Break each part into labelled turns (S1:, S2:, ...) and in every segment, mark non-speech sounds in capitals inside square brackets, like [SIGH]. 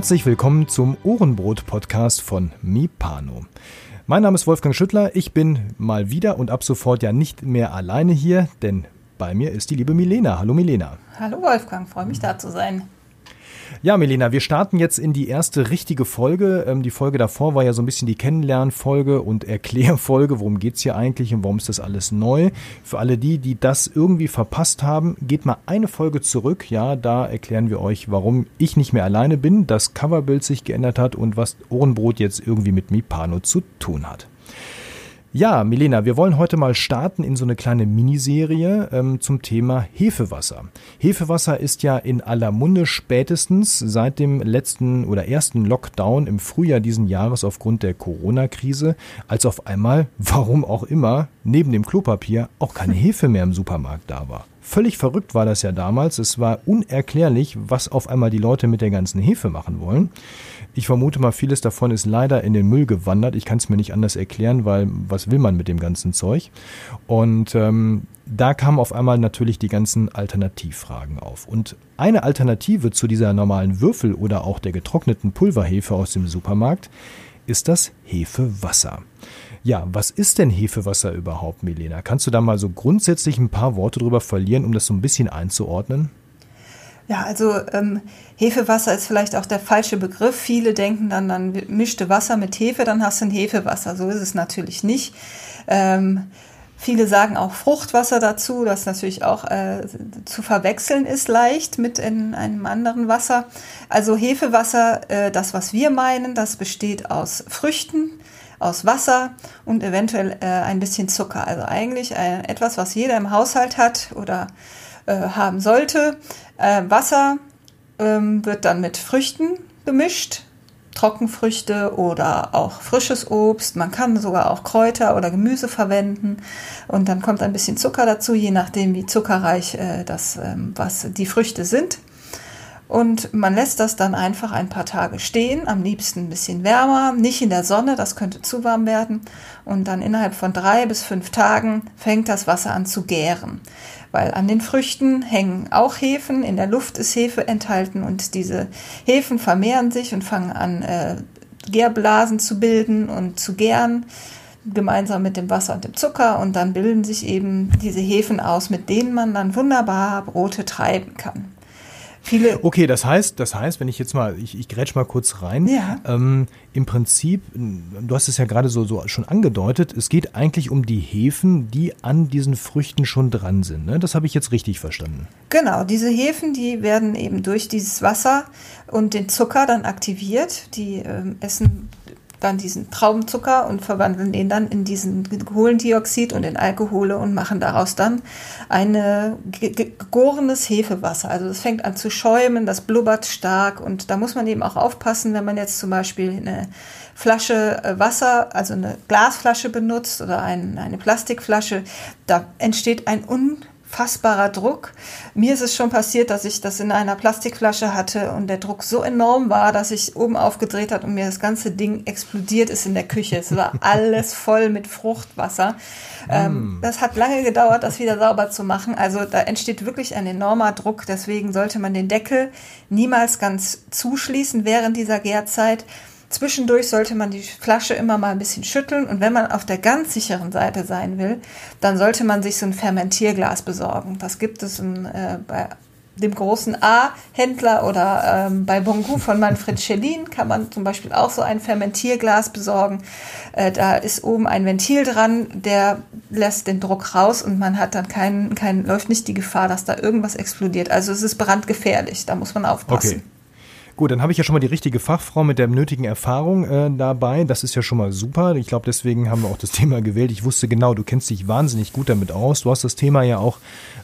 S1: Herzlich willkommen zum Ohrenbrot-Podcast von Mipano. Mein Name ist Wolfgang Schüttler. Ich bin mal wieder und ab sofort ja nicht mehr alleine hier, denn bei mir ist die liebe Milena. Hallo Milena.
S2: Hallo Wolfgang, freue mich da zu sein.
S1: Ja, Melina, wir starten jetzt in die erste richtige Folge. Ähm, die Folge davor war ja so ein bisschen die Kennenlernfolge und Erklärfolge. Worum geht es hier eigentlich und warum ist das alles neu? Für alle die, die das irgendwie verpasst haben, geht mal eine Folge zurück. Ja, da erklären wir euch, warum ich nicht mehr alleine bin, das Coverbild sich geändert hat und was Ohrenbrot jetzt irgendwie mit Mipano zu tun hat. Ja, Milena, wir wollen heute mal starten in so eine kleine Miniserie ähm, zum Thema Hefewasser. Hefewasser ist ja in aller Munde spätestens seit dem letzten oder ersten Lockdown im Frühjahr diesen Jahres aufgrund der Corona-Krise, als auf einmal, [LAUGHS] warum auch immer, neben dem Klopapier auch keine [LAUGHS] Hefe mehr im Supermarkt da war. Völlig verrückt war das ja damals. Es war unerklärlich, was auf einmal die Leute mit der ganzen Hefe machen wollen. Ich vermute mal, vieles davon ist leider in den Müll gewandert. Ich kann es mir nicht anders erklären, weil was will man mit dem ganzen Zeug? Und ähm, da kamen auf einmal natürlich die ganzen Alternativfragen auf. Und eine Alternative zu dieser normalen Würfel oder auch der getrockneten Pulverhefe aus dem Supermarkt ist das Hefewasser. Ja, was ist denn Hefewasser überhaupt, Milena? Kannst du da mal so grundsätzlich ein paar Worte drüber verlieren, um das so ein bisschen einzuordnen?
S2: Ja, also ähm, Hefewasser ist vielleicht auch der falsche Begriff. Viele denken dann, dann mischte Wasser mit Hefe, dann hast du ein Hefewasser. So ist es natürlich nicht. Ähm, viele sagen auch Fruchtwasser dazu, das natürlich auch äh, zu verwechseln ist leicht mit in einem anderen Wasser. Also Hefewasser, äh, das was wir meinen, das besteht aus Früchten, aus Wasser und eventuell äh, ein bisschen Zucker. Also eigentlich äh, etwas, was jeder im Haushalt hat oder äh, haben sollte. Äh, Wasser ähm, wird dann mit Früchten gemischt, Trockenfrüchte oder auch frisches Obst. Man kann sogar auch Kräuter oder Gemüse verwenden. Und dann kommt ein bisschen Zucker dazu, je nachdem, wie zuckerreich äh, das, ähm, was die Früchte sind. Und man lässt das dann einfach ein paar Tage stehen, am liebsten ein bisschen wärmer, nicht in der Sonne, das könnte zu warm werden. Und dann innerhalb von drei bis fünf Tagen fängt das Wasser an zu gären weil an den Früchten hängen auch Hefen, in der Luft ist Hefe enthalten und diese Hefen vermehren sich und fangen an, äh, Gärblasen zu bilden und zu gären, gemeinsam mit dem Wasser und dem Zucker und dann bilden sich eben diese Hefen aus, mit denen man dann wunderbar Brote treiben kann.
S1: Viele okay, das heißt, das heißt, wenn ich jetzt mal, ich, ich grätsch mal kurz rein. Ja. Ähm, Im Prinzip, du hast es ja gerade so, so schon angedeutet, es geht eigentlich um die Hefen, die an diesen Früchten schon dran sind. Ne? Das habe ich jetzt richtig verstanden.
S2: Genau, diese Hefen, die werden eben durch dieses Wasser und den Zucker dann aktiviert. Die ähm, essen dann diesen Traubenzucker und verwandeln den dann in diesen Kohlendioxid und in Alkohole und machen daraus dann ein gegorenes Hefewasser. Also das fängt an zu schäumen, das blubbert stark und da muss man eben auch aufpassen, wenn man jetzt zum Beispiel eine Flasche äh, Wasser, also eine Glasflasche benutzt oder ein, eine Plastikflasche, da entsteht ein un unfassbarer Druck. Mir ist es schon passiert, dass ich das in einer Plastikflasche hatte und der Druck so enorm war, dass ich oben aufgedreht hat und mir das ganze Ding explodiert ist in der Küche. Es war [LAUGHS] alles voll mit Fruchtwasser. Ähm, mm. das hat lange gedauert, das wieder sauber zu machen. Also da entsteht wirklich ein enormer Druck. Deswegen sollte man den Deckel niemals ganz zuschließen während dieser Gärzeit. Zwischendurch sollte man die Flasche immer mal ein bisschen schütteln und wenn man auf der ganz sicheren Seite sein will, dann sollte man sich so ein Fermentierglas besorgen. Das gibt es in, äh, bei dem großen A-Händler oder ähm, bei Bongu von Manfred Schellin kann man zum Beispiel auch so ein Fermentierglas besorgen. Äh, da ist oben ein Ventil dran, der lässt den Druck raus und man hat dann keinen, kein, läuft nicht die Gefahr, dass da irgendwas explodiert. Also es ist brandgefährlich, da muss man aufpassen.
S1: Okay. Gut, dann habe ich ja schon mal die richtige Fachfrau mit der nötigen Erfahrung äh, dabei. Das ist ja schon mal super. Ich glaube, deswegen haben wir auch das Thema gewählt. Ich wusste genau, du kennst dich wahnsinnig gut damit aus. Du hast das Thema ja auch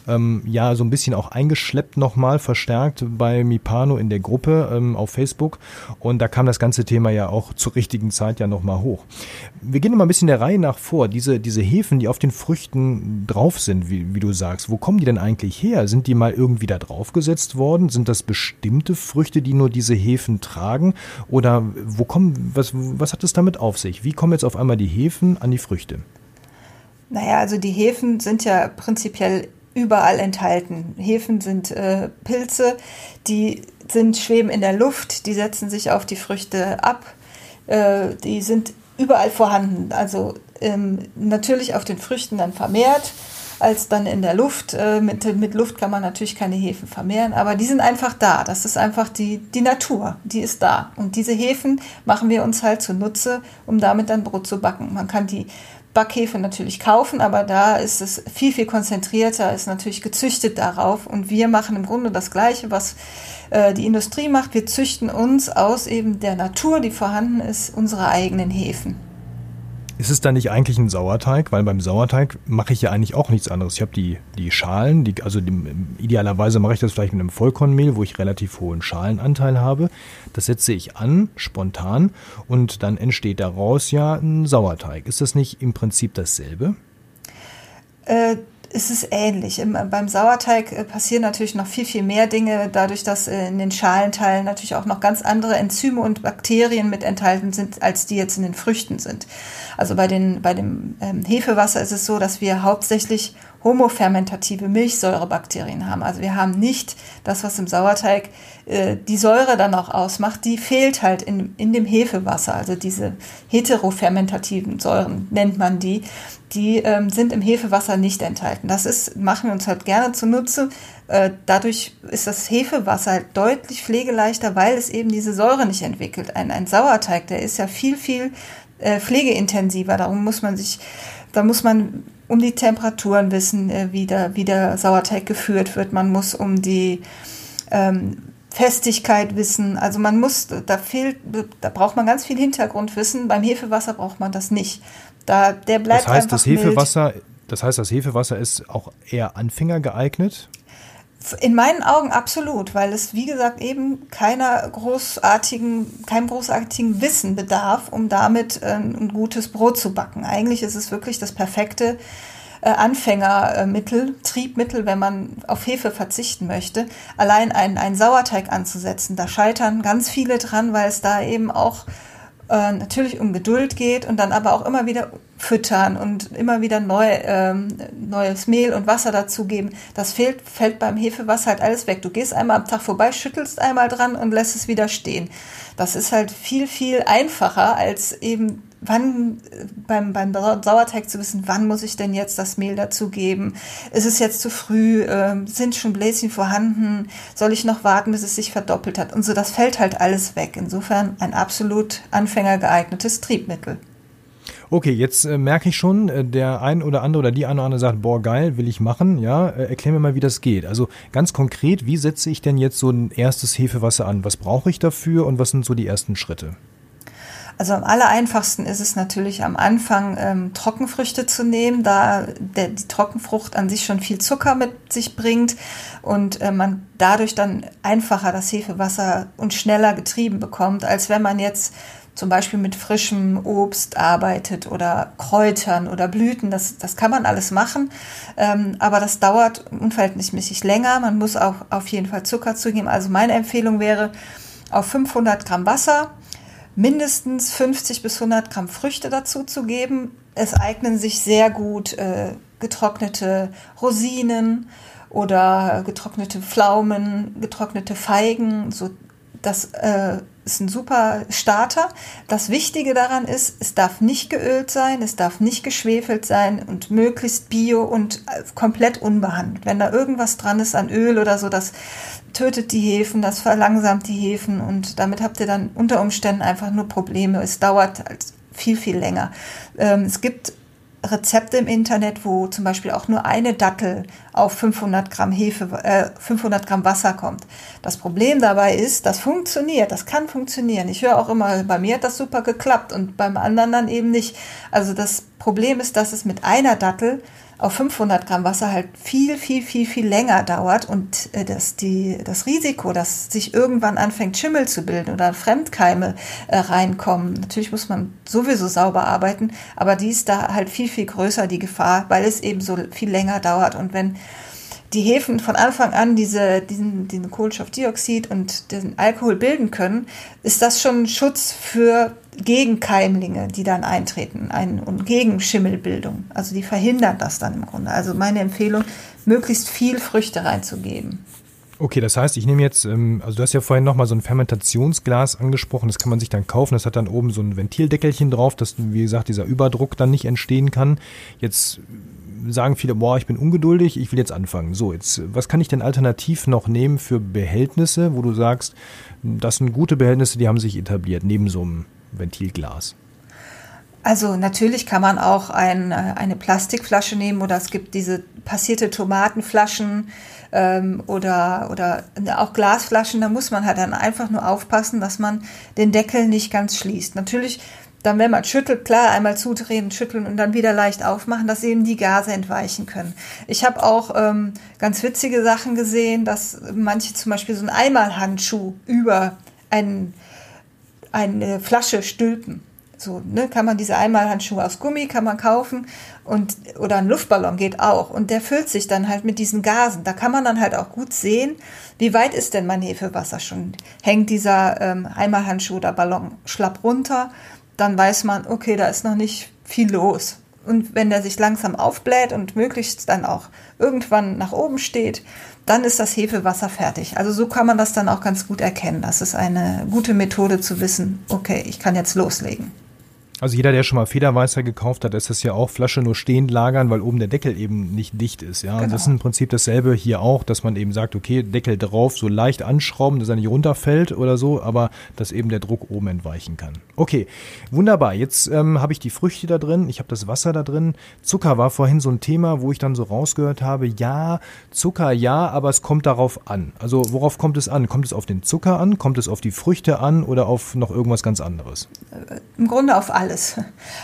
S1: ähm, ja so ein bisschen auch eingeschleppt nochmal, verstärkt bei Mipano in der Gruppe ähm, auf Facebook. Und da kam das ganze Thema ja auch zur richtigen Zeit ja nochmal hoch. Wir gehen mal ein bisschen der Reihe nach vor. Diese, diese Hefen, die auf den Früchten drauf sind, wie, wie du sagst, wo kommen die denn eigentlich her? Sind die mal irgendwie da draufgesetzt worden? Sind das bestimmte Früchte, die nur diese Hefen tragen? Oder wo kommen, was, was hat es damit auf sich? Wie kommen jetzt auf einmal die Hefen an die Früchte?
S2: Naja, also die Hefen sind ja prinzipiell überall enthalten. Hefen sind äh, Pilze, die sind, schweben in der Luft, die setzen sich auf die Früchte ab, äh, die sind überall vorhanden. Also ähm, natürlich auf den Früchten dann vermehrt als dann in der Luft. Äh, mit, mit Luft kann man natürlich keine Hefen vermehren, aber die sind einfach da. Das ist einfach die, die Natur, die ist da. Und diese Hefen machen wir uns halt zunutze, um damit dann Brot zu backen. Man kann die Backhefe natürlich kaufen, aber da ist es viel, viel konzentrierter, ist natürlich gezüchtet darauf. Und wir machen im Grunde das Gleiche, was äh, die Industrie macht. Wir züchten uns aus eben der Natur, die vorhanden ist, unsere eigenen Hefen.
S1: Ist es dann nicht eigentlich ein Sauerteig? Weil beim Sauerteig mache ich ja eigentlich auch nichts anderes. Ich habe die, die Schalen, die, also die, idealerweise mache ich das vielleicht mit einem Vollkornmehl, wo ich relativ hohen Schalenanteil habe. Das setze ich an, spontan, und dann entsteht daraus ja ein Sauerteig. Ist das nicht im Prinzip dasselbe?
S2: Äh, ist es ähnlich. Im, beim Sauerteig äh, passieren natürlich noch viel, viel mehr Dinge, dadurch, dass äh, in den Schalenteilen natürlich auch noch ganz andere Enzyme und Bakterien mit enthalten sind, als die jetzt in den Früchten sind. Also bei, den, bei dem ähm, Hefewasser ist es so, dass wir hauptsächlich homofermentative Milchsäurebakterien haben. Also wir haben nicht das, was im Sauerteig äh, die Säure dann auch ausmacht, die fehlt halt in, in dem Hefewasser. Also diese heterofermentativen Säuren nennt man die die ähm, sind im Hefewasser nicht enthalten. Das ist, machen wir uns halt gerne zunutze. Äh, dadurch ist das Hefewasser halt deutlich pflegeleichter, weil es eben diese Säure nicht entwickelt. Ein, ein Sauerteig, der ist ja viel, viel äh, pflegeintensiver. Darum muss man sich, da muss man um die Temperaturen wissen, äh, wie, der, wie der Sauerteig geführt wird. Man muss um die ähm, Festigkeit wissen. Also man muss, da fehlt, da braucht man ganz viel Hintergrundwissen. Beim Hefewasser braucht man das nicht. Da, der bleibt
S1: das heißt, das Hefewasser, mild. das heißt, das Hefewasser ist auch eher Anfänger geeignet?
S2: In meinen Augen absolut, weil es, wie gesagt, eben keiner großartigen, keinem großartigen Wissen bedarf, um damit äh, ein gutes Brot zu backen. Eigentlich ist es wirklich das perfekte äh, Anfängermittel, Triebmittel, wenn man auf Hefe verzichten möchte. Allein einen, einen Sauerteig anzusetzen, da scheitern ganz viele dran, weil es da eben auch äh, natürlich um Geduld geht und dann aber auch immer wieder füttern und immer wieder neu, ähm, neues Mehl und Wasser dazugeben. Das fehlt, fällt beim Hefewasser halt alles weg. Du gehst einmal am Tag vorbei, schüttelst einmal dran und lässt es wieder stehen. Das ist halt viel, viel einfacher als eben wann beim, beim Sauerteig zu wissen, wann muss ich denn jetzt das Mehl dazugeben? Ist es jetzt zu früh? Ähm, sind schon Bläschen vorhanden? Soll ich noch warten, bis es sich verdoppelt hat? Und so, das fällt halt alles weg. Insofern ein absolut anfängergeeignetes Triebmittel.
S1: Okay, jetzt äh, merke ich schon, äh, der ein oder andere oder die eine oder andere sagt, boah, geil, will ich machen. Ja, äh, erklär mir mal, wie das geht. Also ganz konkret, wie setze ich denn jetzt so ein erstes Hefewasser an? Was brauche ich dafür und was sind so die ersten Schritte?
S2: Also am aller einfachsten ist es natürlich am Anfang ähm, Trockenfrüchte zu nehmen, da der, die Trockenfrucht an sich schon viel Zucker mit sich bringt und äh, man dadurch dann einfacher das Hefewasser und schneller getrieben bekommt, als wenn man jetzt zum Beispiel mit frischem Obst arbeitet oder Kräutern oder Blüten. Das, das kann man alles machen, ähm, aber das dauert unverhältnismäßig länger. Man muss auch auf jeden Fall Zucker zugeben. Also meine Empfehlung wäre, auf 500 Gramm Wasser mindestens 50 bis 100 Gramm Früchte dazu zu geben. Es eignen sich sehr gut äh, getrocknete Rosinen oder getrocknete Pflaumen, getrocknete Feigen. So, das äh, ist ein super Starter. Das Wichtige daran ist, es darf nicht geölt sein, es darf nicht geschwefelt sein und möglichst bio und äh, komplett unbehandelt. Wenn da irgendwas dran ist an Öl oder so, das tötet die Hefen, das verlangsamt die Hefen und damit habt ihr dann unter Umständen einfach nur Probleme. Es dauert halt viel, viel länger. Ähm, es gibt Rezepte im Internet, wo zum Beispiel auch nur eine Dattel auf 500 Gramm Hefe, äh, 500 Gramm Wasser kommt. Das Problem dabei ist, das funktioniert, das kann funktionieren. Ich höre auch immer, bei mir hat das super geklappt und beim anderen dann eben nicht. Also das Problem ist, dass es mit einer Dattel auf 500 Gramm Wasser halt viel, viel, viel, viel länger dauert und äh, dass die, das Risiko, dass sich irgendwann anfängt Schimmel zu bilden oder Fremdkeime äh, reinkommen. Natürlich muss man sowieso sauber arbeiten, aber die ist da halt viel, viel größer, die Gefahr, weil es eben so viel länger dauert. Und wenn die Hefen von Anfang an diese, diesen, diesen Kohlenstoffdioxid und den Alkohol bilden können, ist das schon ein Schutz für gegen Keimlinge, die dann eintreten ein, und gegen Schimmelbildung. Also die verhindern das dann im Grunde. Also meine Empfehlung, möglichst viel Früchte reinzugeben.
S1: Okay, das heißt, ich nehme jetzt, ähm, also du hast ja vorhin nochmal so ein Fermentationsglas angesprochen, das kann man sich dann kaufen, das hat dann oben so ein Ventildeckelchen drauf, dass, wie gesagt, dieser Überdruck dann nicht entstehen kann. Jetzt sagen viele, boah, ich bin ungeduldig, ich will jetzt anfangen. So, jetzt, was kann ich denn alternativ noch nehmen für Behältnisse, wo du sagst, das sind gute Behältnisse, die haben sich etabliert, neben so einem Ventilglas?
S2: Also natürlich kann man auch ein, äh, eine Plastikflasche nehmen oder es gibt diese passierte Tomatenflaschen ähm, oder, oder auch Glasflaschen. Da muss man halt dann einfach nur aufpassen, dass man den Deckel nicht ganz schließt. Natürlich dann, wenn man schüttelt, klar, einmal zudrehen, schütteln und dann wieder leicht aufmachen, dass eben die Gase entweichen können. Ich habe auch ähm, ganz witzige Sachen gesehen, dass manche zum Beispiel so einen Einmalhandschuh über ein, eine Flasche stülpen. So, ne, kann man diese Einmalhandschuhe aus Gummi, kann man kaufen und, oder ein Luftballon geht auch und der füllt sich dann halt mit diesen Gasen. Da kann man dann halt auch gut sehen, wie weit ist denn mein Hefewasser schon? Hängt dieser ähm, Einmalhandschuh oder Ballon schlapp runter dann weiß man, okay, da ist noch nicht viel los. Und wenn der sich langsam aufbläht und möglichst dann auch irgendwann nach oben steht, dann ist das Hefewasser fertig. Also so kann man das dann auch ganz gut erkennen. Das ist eine gute Methode zu wissen, okay, ich kann jetzt loslegen.
S1: Also jeder, der schon mal Federweißer gekauft hat, ist das ja auch Flasche nur stehend lagern, weil oben der Deckel eben nicht dicht ist. Ja, genau. das ist im Prinzip dasselbe hier auch, dass man eben sagt, okay, Deckel drauf, so leicht anschrauben, dass er nicht runterfällt oder so, aber dass eben der Druck oben entweichen kann. Okay, wunderbar. Jetzt ähm, habe ich die Früchte da drin, ich habe das Wasser da drin. Zucker war vorhin so ein Thema, wo ich dann so rausgehört habe, ja, Zucker ja, aber es kommt darauf an. Also worauf kommt es an? Kommt es auf den Zucker an? Kommt es auf die Früchte an oder auf noch irgendwas ganz anderes?
S2: Im Grunde auf alles alles.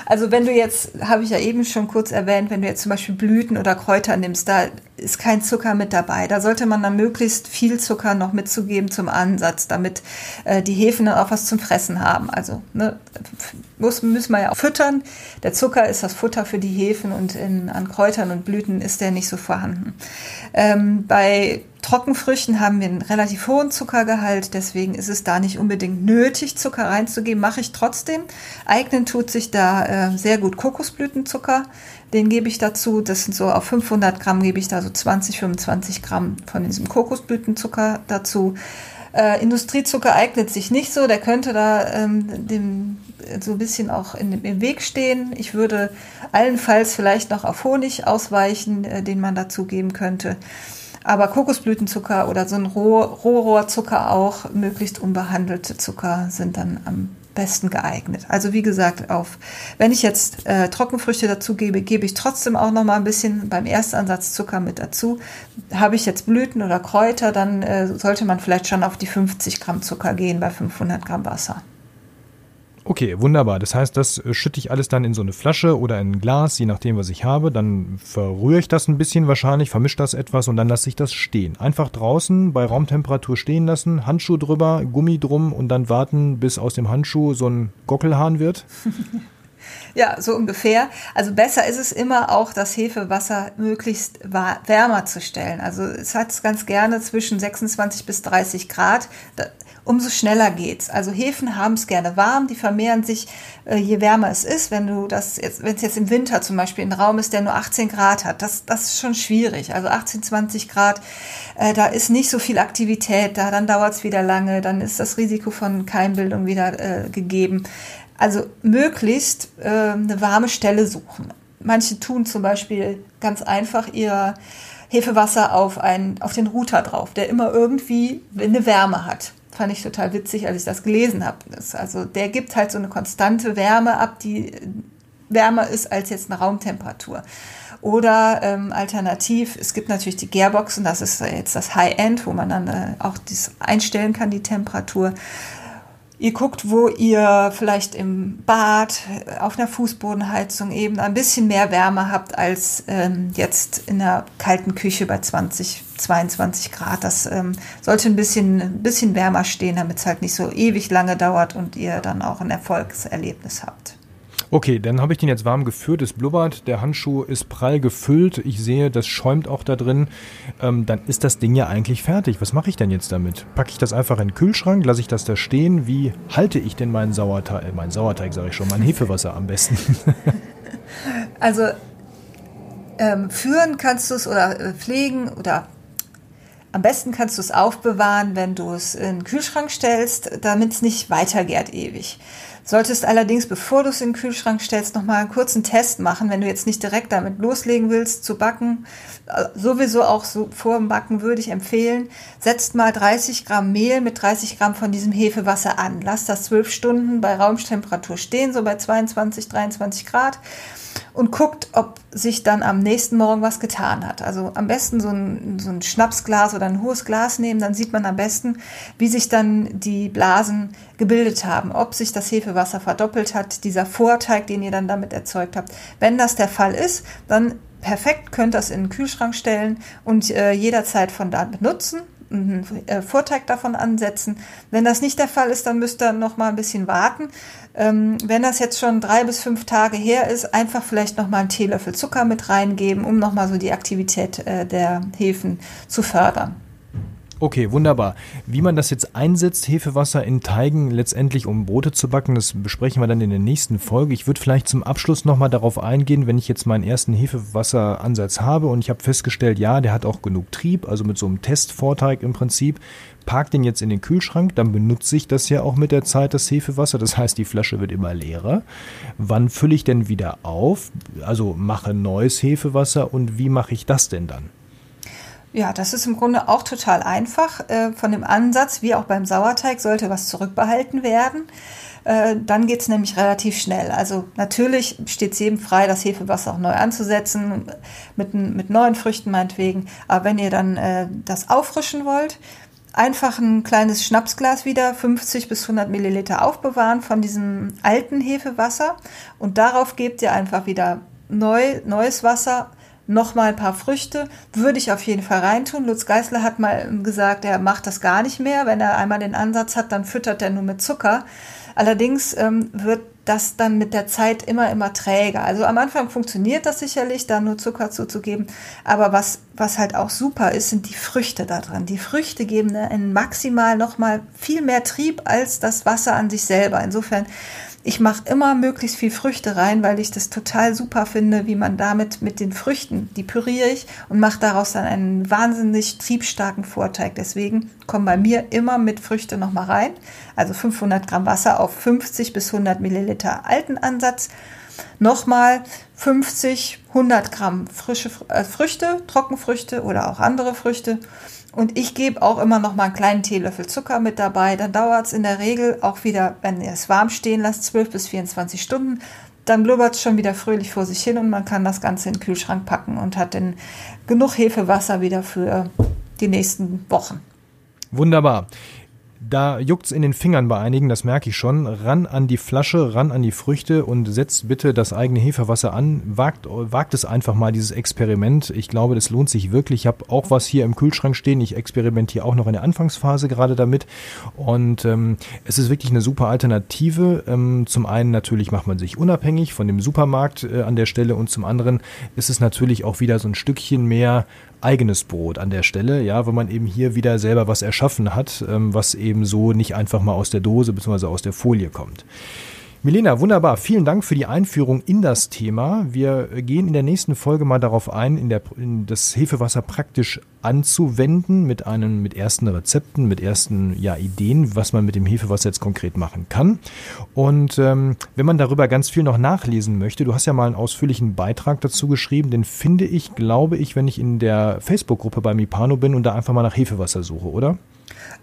S2: Also wenn du jetzt, habe ich ja eben schon kurz erwähnt, wenn du jetzt zum Beispiel Blüten oder Kräuter nimmst, da ist kein Zucker mit dabei. Da sollte man dann möglichst viel Zucker noch mitzugeben zum Ansatz, damit äh, die Hefen dann auch was zum Fressen haben. Also ne, muss, müssen wir ja auch füttern. Der Zucker ist das Futter für die Hefen und in, an Kräutern und Blüten ist der nicht so vorhanden. Ähm, bei Trockenfrüchten haben wir einen relativ hohen Zuckergehalt, deswegen ist es da nicht unbedingt nötig, Zucker reinzugeben. Mache ich trotzdem. Eignen tut sich da äh, sehr gut Kokosblütenzucker. Den gebe ich dazu. Das sind so auf 500 Gramm gebe ich da so 20, 25 Gramm von diesem Kokosblütenzucker dazu. Äh, Industriezucker eignet sich nicht so. Der könnte da ähm, dem so ein bisschen auch in, im Weg stehen. Ich würde allenfalls vielleicht noch auf Honig ausweichen, äh, den man dazu geben könnte. Aber Kokosblütenzucker oder so ein Roh Rohrohrzucker auch, möglichst unbehandelte Zucker sind dann am besten geeignet. Also wie gesagt, auf wenn ich jetzt äh, Trockenfrüchte dazu gebe, gebe ich trotzdem auch noch mal ein bisschen beim Erstansatz Zucker mit dazu. Habe ich jetzt Blüten oder Kräuter, dann äh, sollte man vielleicht schon auf die 50 Gramm Zucker gehen bei 500 Gramm Wasser.
S1: Okay, wunderbar. Das heißt, das äh, schütte ich alles dann in so eine Flasche oder in ein Glas, je nachdem, was ich habe. Dann verrühre ich das ein bisschen wahrscheinlich, vermische das etwas und dann lasse ich das stehen. Einfach draußen bei Raumtemperatur stehen lassen, Handschuh drüber, Gummi drum und dann warten, bis aus dem Handschuh so ein Gockelhahn wird. [LAUGHS]
S2: Ja, so ungefähr. Also besser ist es immer auch, das Hefewasser möglichst wärmer zu stellen. Also es hat es ganz gerne zwischen 26 bis 30 Grad umso schneller geht's. Also Hefen haben es gerne warm, die vermehren sich, äh, je wärmer es ist. Wenn du das jetzt, wenn es jetzt im Winter zum Beispiel ein Raum ist, der nur 18 Grad hat, das, das ist schon schwierig. Also 18, 20 Grad, äh, da ist nicht so viel Aktivität da, dann dauert es wieder lange, dann ist das Risiko von Keimbildung wieder äh, gegeben. Also möglichst äh, eine warme Stelle suchen. Manche tun zum Beispiel ganz einfach ihr Hefewasser auf, einen, auf den Router drauf, der immer irgendwie eine Wärme hat fand ich total witzig, als ich das gelesen habe. also der gibt halt so eine konstante Wärme ab, die wärmer ist als jetzt eine Raumtemperatur. Oder ähm, alternativ, es gibt natürlich die Gearboxen, das ist jetzt das High-End, wo man dann äh, auch das einstellen kann, die Temperatur. Ihr guckt, wo ihr vielleicht im Bad, auf einer Fußbodenheizung eben ein bisschen mehr Wärme habt als ähm, jetzt in der kalten Küche bei 20, 22 Grad. Das ähm, sollte ein bisschen, ein bisschen wärmer stehen, damit es halt nicht so ewig lange dauert und ihr dann auch ein Erfolgserlebnis habt.
S1: Okay, dann habe ich den jetzt warm geführt, es blubbert, der Handschuh ist prall gefüllt, ich sehe, das schäumt auch da drin. Ähm, dann ist das Ding ja eigentlich fertig. Was mache ich denn jetzt damit? Packe ich das einfach in den Kühlschrank, lasse ich das da stehen? Wie halte ich denn meinen Sauerteig, äh, meinen Sauerteig sage ich schon, mein Hefewasser am besten? [LAUGHS]
S2: also ähm, führen kannst du es oder äh, pflegen oder am besten kannst du es aufbewahren, wenn du es in den Kühlschrank stellst, damit es nicht weitergärt ewig. Solltest allerdings, bevor du es in den Kühlschrank stellst, nochmal einen kurzen Test machen, wenn du jetzt nicht direkt damit loslegen willst zu backen. Äh, sowieso auch so vor dem Backen würde ich empfehlen, setzt mal 30 Gramm Mehl mit 30 Gramm von diesem Hefewasser an. Lass das 12 Stunden bei Raumtemperatur stehen, so bei 22, 23 Grad und guckt, ob sich dann am nächsten Morgen was getan hat. Also am besten so ein, so ein Schnapsglas oder ein hohes Glas nehmen, dann sieht man am besten, wie sich dann die Blasen gebildet haben, ob sich das Hefewasser verdoppelt hat, dieser Vorteig, den ihr dann damit erzeugt habt. Wenn das der Fall ist, dann perfekt könnt ihr es in den Kühlschrank stellen und äh, jederzeit von da benutzen einen äh, Vorteig davon ansetzen. Wenn das nicht der Fall ist, dann müsst ihr noch mal ein bisschen warten. Ähm, wenn das jetzt schon drei bis fünf Tage her ist, einfach vielleicht noch mal einen Teelöffel Zucker mit reingeben, um noch mal so die Aktivität äh, der Hefen zu fördern.
S1: Okay, wunderbar. Wie man das jetzt einsetzt, Hefewasser in Teigen letztendlich, um Brote zu backen, das besprechen wir dann in der nächsten Folge. Ich würde vielleicht zum Abschluss nochmal darauf eingehen, wenn ich jetzt meinen ersten Hefewasseransatz habe und ich habe festgestellt, ja, der hat auch genug Trieb, also mit so einem Testvorteig im Prinzip, park den jetzt in den Kühlschrank, dann benutze ich das ja auch mit der Zeit, das Hefewasser. Das heißt, die Flasche wird immer leerer. Wann fülle ich denn wieder auf? Also mache neues Hefewasser und wie mache ich das denn dann?
S2: Ja, das ist im Grunde auch total einfach. Äh, von dem Ansatz, wie auch beim Sauerteig, sollte was zurückbehalten werden. Äh, dann geht's nämlich relativ schnell. Also natürlich steht es jedem frei, das Hefewasser auch neu anzusetzen, mit, mit neuen Früchten meinetwegen. Aber wenn ihr dann äh, das auffrischen wollt, einfach ein kleines Schnapsglas wieder, 50 bis 100 Milliliter aufbewahren von diesem alten Hefewasser und darauf gebt ihr einfach wieder neu, neues Wasser nochmal ein paar Früchte, würde ich auf jeden Fall reintun. Lutz Geißler hat mal gesagt, er macht das gar nicht mehr. Wenn er einmal den Ansatz hat, dann füttert er nur mit Zucker. Allerdings ähm, wird das dann mit der Zeit immer, immer träger. Also am Anfang funktioniert das sicherlich, da nur Zucker zuzugeben. Aber was, was halt auch super ist, sind die Früchte da dran. Die Früchte geben einen maximal nochmal viel mehr Trieb als das Wasser an sich selber. Insofern ich mache immer möglichst viel Früchte rein, weil ich das total super finde, wie man damit mit den Früchten, die püriere ich und mache daraus dann einen wahnsinnig triebstarken Vorteig. Deswegen kommen bei mir immer mit Früchte nochmal rein. Also 500 Gramm Wasser auf 50 bis 100 Milliliter alten Ansatz. Nochmal 50, 100 Gramm frische äh, Früchte, Trockenfrüchte oder auch andere Früchte und ich gebe auch immer noch mal einen kleinen Teelöffel Zucker mit dabei. Dann dauert es in der Regel auch wieder, wenn ihr es warm stehen lasst, 12 bis 24 Stunden. Dann blubbert es schon wieder fröhlich vor sich hin und man kann das Ganze in den Kühlschrank packen und hat dann genug Hefewasser wieder für die nächsten Wochen.
S1: Wunderbar. Da juckt's in den Fingern bei einigen, das merke ich schon. Ran an die Flasche, ran an die Früchte und setzt bitte das eigene Hefewasser an. Wagt, wagt es einfach mal, dieses Experiment. Ich glaube, das lohnt sich wirklich. Ich habe auch was hier im Kühlschrank stehen. Ich experimentiere auch noch in der Anfangsphase gerade damit. Und ähm, es ist wirklich eine super Alternative. Ähm, zum einen natürlich macht man sich unabhängig von dem Supermarkt äh, an der Stelle und zum anderen ist es natürlich auch wieder so ein Stückchen mehr eigenes Brot an der Stelle, ja, weil man eben hier wieder selber was erschaffen hat, ähm, was eben so nicht einfach mal aus der Dose bzw. aus der Folie kommt. Milena, wunderbar. Vielen Dank für die Einführung in das Thema. Wir gehen in der nächsten Folge mal darauf ein, in, der, in das Hefewasser praktisch anzuwenden mit einem, mit ersten Rezepten, mit ersten ja, Ideen, was man mit dem Hefewasser jetzt konkret machen kann. Und ähm, wenn man darüber ganz viel noch nachlesen möchte, du hast ja mal einen ausführlichen Beitrag dazu geschrieben, den finde ich, glaube ich, wenn ich in der Facebook-Gruppe bei Mipano bin und da einfach mal nach Hefewasser suche, oder?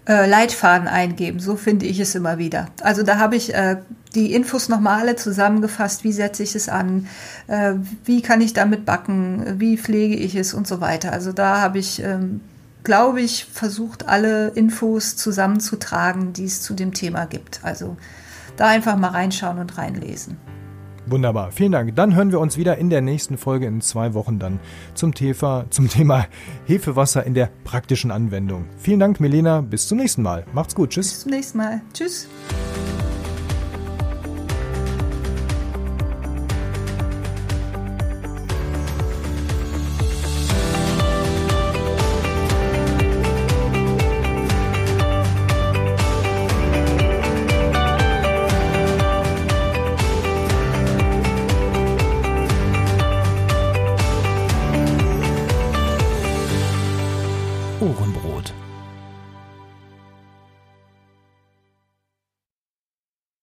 S2: Äh, Leitfaden eingeben. So finde ich es immer wieder. Also da habe ich äh, die Infos nochmal alle zusammengefasst. Wie setze ich es an? Äh, wie kann ich damit backen? Wie pflege ich es und so weiter. Also da habe ich, ähm, glaube ich, versucht, alle Infos zusammenzutragen, die es zu dem Thema gibt. Also da einfach mal reinschauen und reinlesen.
S1: Wunderbar, vielen Dank. Dann hören wir uns wieder in der nächsten Folge in zwei Wochen dann zum, Tefa, zum Thema [LAUGHS] Hefewasser in der praktischen Anwendung. Vielen Dank, Milena. Bis zum nächsten Mal. Macht's gut. Tschüss.
S2: Bis zum nächsten Mal. Tschüss.